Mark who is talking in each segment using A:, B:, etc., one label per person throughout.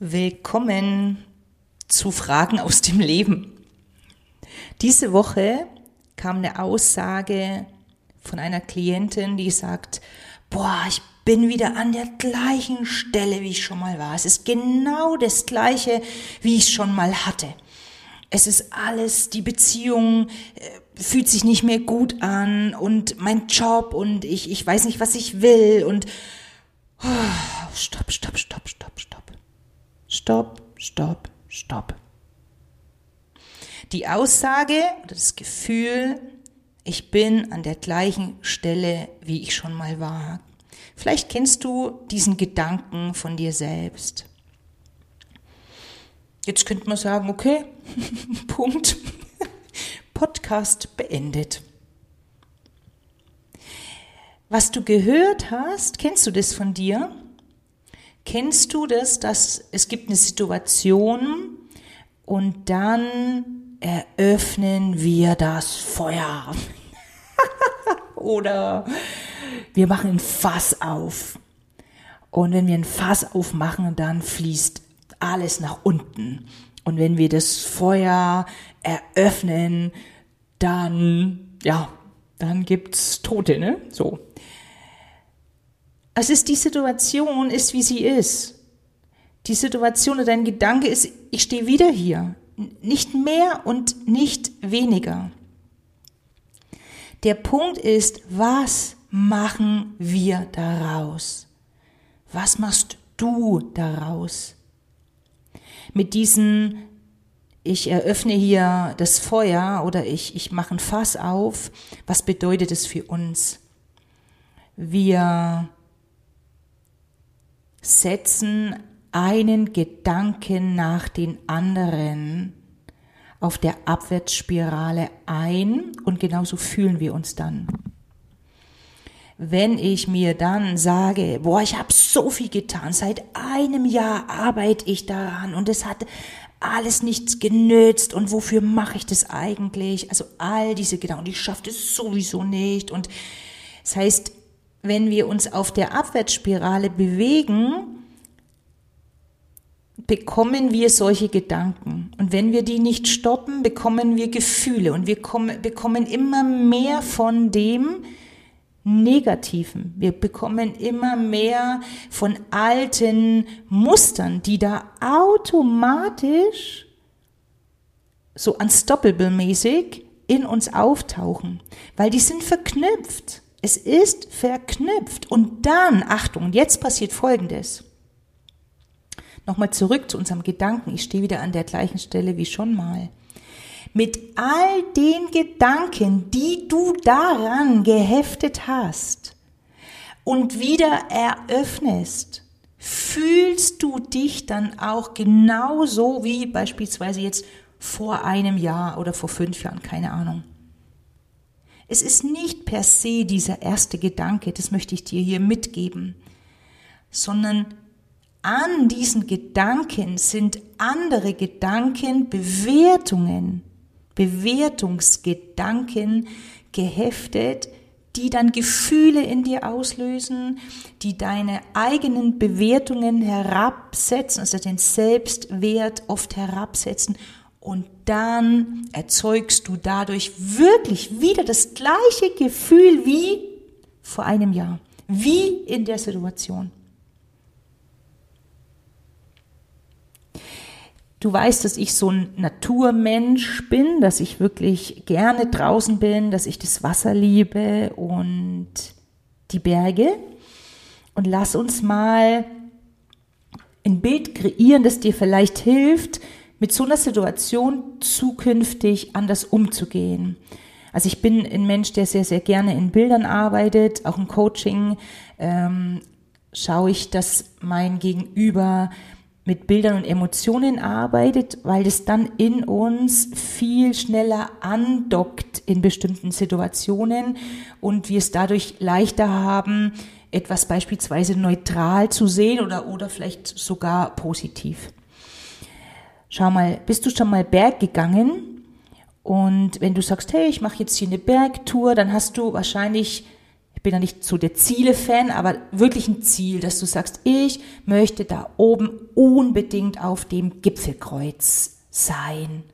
A: Willkommen zu Fragen aus dem Leben. Diese Woche kam eine Aussage von einer Klientin, die sagt, boah, ich bin wieder an der gleichen Stelle, wie ich schon mal war. Es ist genau das gleiche, wie ich schon mal hatte. Es ist alles, die Beziehung äh, fühlt sich nicht mehr gut an und mein Job und ich, ich weiß nicht, was ich will und oh, stopp, stopp, stopp, stopp, stopp. Stopp, stopp, stopp. Die Aussage oder das Gefühl, ich bin an der gleichen Stelle, wie ich schon mal war. Vielleicht kennst du diesen Gedanken von dir selbst. Jetzt könnte man sagen, okay, Punkt. Podcast beendet. Was du gehört hast, kennst du das von dir? Kennst du das, dass es gibt eine Situation und dann eröffnen wir das Feuer? Oder wir machen ein Fass auf. Und wenn wir ein Fass aufmachen, dann fließt alles nach unten. Und wenn wir das Feuer eröffnen, dann, ja, dann gibt's Tote, ne? So. Es ist die Situation ist, wie sie ist. Die Situation oder dein Gedanke ist, ich stehe wieder hier. Nicht mehr und nicht weniger. Der Punkt ist, was machen wir daraus? Was machst du daraus? Mit diesen, ich eröffne hier das Feuer oder ich, ich mache ein Fass auf, was bedeutet es für uns? Wir setzen einen Gedanken nach den anderen auf der Abwärtsspirale ein und genauso fühlen wir uns dann. Wenn ich mir dann sage, boah, ich habe so viel getan, seit einem Jahr arbeite ich daran und es hat alles nichts genützt und wofür mache ich das eigentlich? Also all diese Gedanken, ich schaffe das sowieso nicht und das heißt, wenn wir uns auf der Abwärtsspirale bewegen, bekommen wir solche Gedanken. Und wenn wir die nicht stoppen, bekommen wir Gefühle und wir bekommen immer mehr von dem Negativen. Wir bekommen immer mehr von alten Mustern, die da automatisch so unstoppable-mäßig in uns auftauchen, weil die sind verknüpft. Es ist verknüpft. Und dann, Achtung, jetzt passiert Folgendes. Nochmal zurück zu unserem Gedanken. Ich stehe wieder an der gleichen Stelle wie schon mal. Mit all den Gedanken, die du daran geheftet hast und wieder eröffnest, fühlst du dich dann auch genauso wie beispielsweise jetzt vor einem Jahr oder vor fünf Jahren, keine Ahnung. Es ist nicht per se dieser erste Gedanke, das möchte ich dir hier mitgeben, sondern an diesen Gedanken sind andere Gedanken, Bewertungen, Bewertungsgedanken geheftet, die dann Gefühle in dir auslösen, die deine eigenen Bewertungen herabsetzen, also den Selbstwert oft herabsetzen und dann erzeugst du dadurch wirklich wieder das gleiche Gefühl wie vor einem Jahr, wie in der Situation. Du weißt, dass ich so ein Naturmensch bin, dass ich wirklich gerne draußen bin, dass ich das Wasser liebe und die Berge. Und lass uns mal ein Bild kreieren, das dir vielleicht hilft, mit so einer Situation zukünftig anders umzugehen. Also ich bin ein Mensch, der sehr, sehr gerne in Bildern arbeitet, auch im Coaching ähm, schaue ich, dass mein Gegenüber mit Bildern und Emotionen arbeitet, weil es dann in uns viel schneller andockt in bestimmten Situationen und wir es dadurch leichter haben, etwas beispielsweise neutral zu sehen oder, oder vielleicht sogar positiv. Schau mal, bist du schon mal Berg gegangen? Und wenn du sagst, hey, ich mache jetzt hier eine Bergtour, dann hast du wahrscheinlich Ich bin ja nicht so der Ziele-Fan, aber wirklich ein Ziel, dass du sagst, ich möchte da oben unbedingt auf dem Gipfelkreuz sein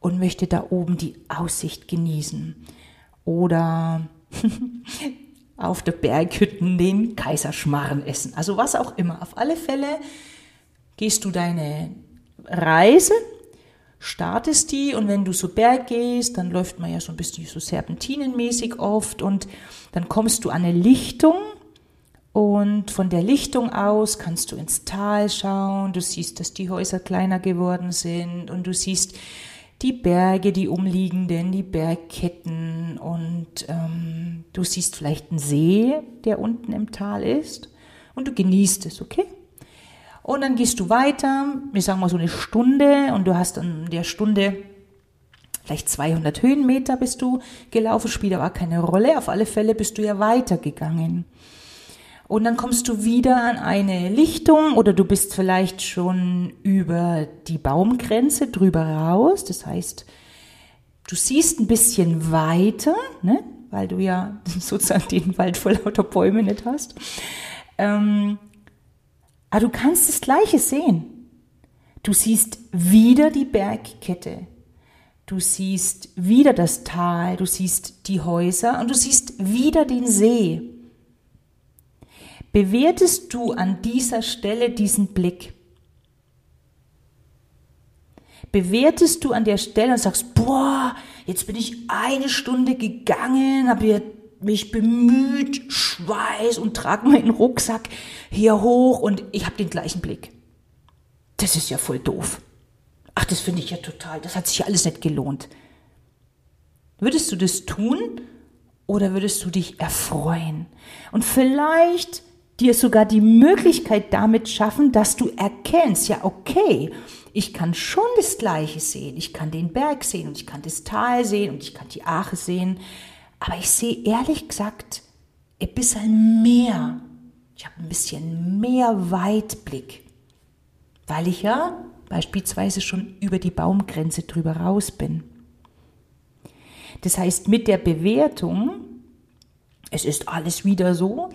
A: und möchte da oben die Aussicht genießen. Oder auf der Berghütten den Kaiserschmarren essen. Also was auch immer. Auf alle Fälle gehst du deine Reise, startest die und wenn du so Berg gehst, dann läuft man ja so ein bisschen so serpentinenmäßig oft und dann kommst du an eine Lichtung und von der Lichtung aus kannst du ins Tal schauen, du siehst, dass die Häuser kleiner geworden sind und du siehst die Berge, die umliegenden, die Bergketten und ähm, du siehst vielleicht einen See, der unten im Tal ist und du genießt es, okay? Und dann gehst du weiter, wir sagen mal so eine Stunde und du hast in der Stunde vielleicht 200 Höhenmeter bist du gelaufen, spielt aber keine Rolle, auf alle Fälle bist du ja weitergegangen. Und dann kommst du wieder an eine Lichtung oder du bist vielleicht schon über die Baumgrenze drüber raus. Das heißt, du siehst ein bisschen weiter, ne? weil du ja sozusagen den Wald vor lauter Bäume nicht hast. Ähm, aber du kannst das Gleiche sehen. Du siehst wieder die Bergkette. Du siehst wieder das Tal, du siehst die Häuser und du siehst wieder den See. Bewertest du an dieser Stelle diesen Blick? Bewertest du an der Stelle und sagst, boah, jetzt bin ich eine Stunde gegangen, habe mich bemüht, Schweiß und trage meinen Rucksack hier hoch und ich habe den gleichen Blick. Das ist ja voll doof. Ach, das finde ich ja total, das hat sich ja alles nicht gelohnt. Würdest du das tun oder würdest du dich erfreuen? Und vielleicht dir sogar die Möglichkeit damit schaffen, dass du erkennst, ja, okay, ich kann schon das Gleiche sehen. Ich kann den Berg sehen und ich kann das Tal sehen und ich kann die Ache sehen. Aber ich sehe ehrlich gesagt ein bisschen mehr. Ich habe ein bisschen mehr Weitblick, weil ich ja beispielsweise schon über die Baumgrenze drüber raus bin. Das heißt, mit der Bewertung, es ist alles wieder so,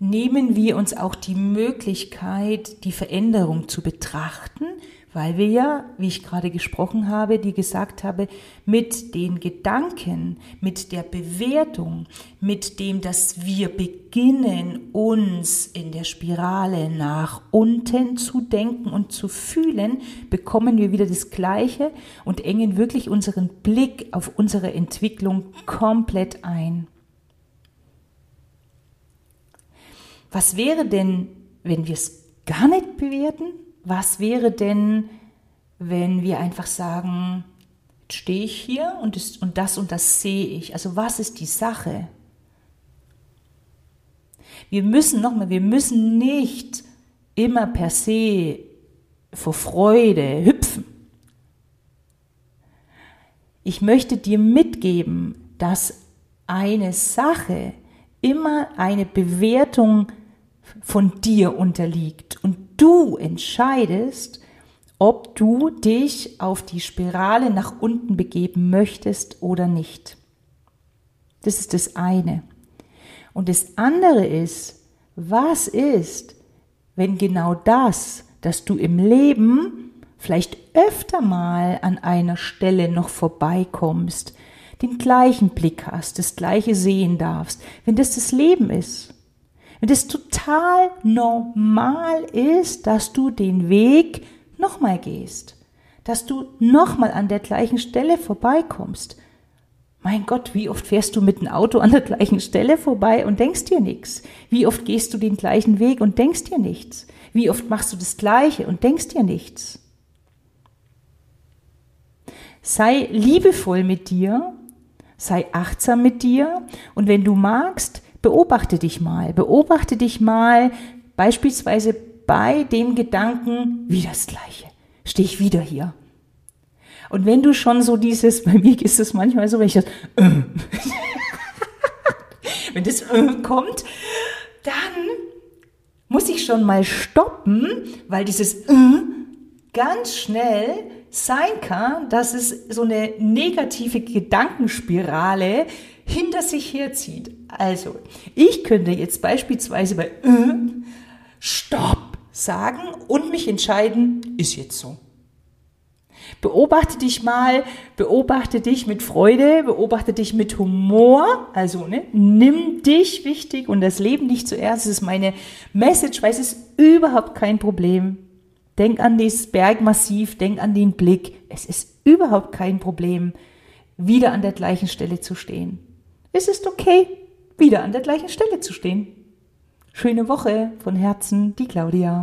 A: nehmen wir uns auch die Möglichkeit, die Veränderung zu betrachten, weil wir ja, wie ich gerade gesprochen habe, die gesagt habe, mit den Gedanken, mit der Bewertung, mit dem, dass wir beginnen, uns in der Spirale nach unten zu denken und zu fühlen, bekommen wir wieder das Gleiche und engen wirklich unseren Blick auf unsere Entwicklung komplett ein. Was wäre denn, wenn wir es gar nicht bewerten? Was wäre denn, wenn wir einfach sagen, jetzt stehe ich hier und das, und das und das sehe ich? Also was ist die Sache? Wir müssen nochmal, wir müssen nicht immer per se vor Freude hüpfen. Ich möchte dir mitgeben, dass eine Sache immer eine Bewertung von dir unterliegt. Und du entscheidest, ob du dich auf die Spirale nach unten begeben möchtest oder nicht. Das ist das eine. Und das andere ist, was ist, wenn genau das, dass du im Leben vielleicht öfter mal an einer Stelle noch vorbeikommst, den gleichen Blick hast, das gleiche sehen darfst, wenn das das Leben ist. Wenn es total normal ist, dass du den Weg nochmal gehst, dass du nochmal an der gleichen Stelle vorbeikommst. Mein Gott, wie oft fährst du mit dem Auto an der gleichen Stelle vorbei und denkst dir nichts? Wie oft gehst du den gleichen Weg und denkst dir nichts? Wie oft machst du das Gleiche und denkst dir nichts? Sei liebevoll mit dir, sei achtsam mit dir und wenn du magst, beobachte dich mal, beobachte dich mal beispielsweise bei dem Gedanken, wie das gleiche, stehe ich wieder hier. Und wenn du schon so dieses, bei mir ist es manchmal so, wenn ich das, äh, wenn das äh, kommt, dann muss ich schon mal stoppen, weil dieses äh, ganz schnell sein kann, dass es so eine negative Gedankenspirale hinter sich herzieht. Also, ich könnte jetzt beispielsweise bei äh, Stopp sagen und mich entscheiden, ist jetzt so. Beobachte dich mal, beobachte dich mit Freude, beobachte dich mit Humor. Also ne, nimm dich wichtig und das Leben nicht zuerst. Das ist meine Message, weil es ist überhaupt kein Problem. Denk an dieses Bergmassiv, denk an den Blick. Es ist überhaupt kein Problem, wieder an der gleichen Stelle zu stehen. Es ist okay, wieder an der gleichen Stelle zu stehen. Schöne Woche von Herzen, die Claudia.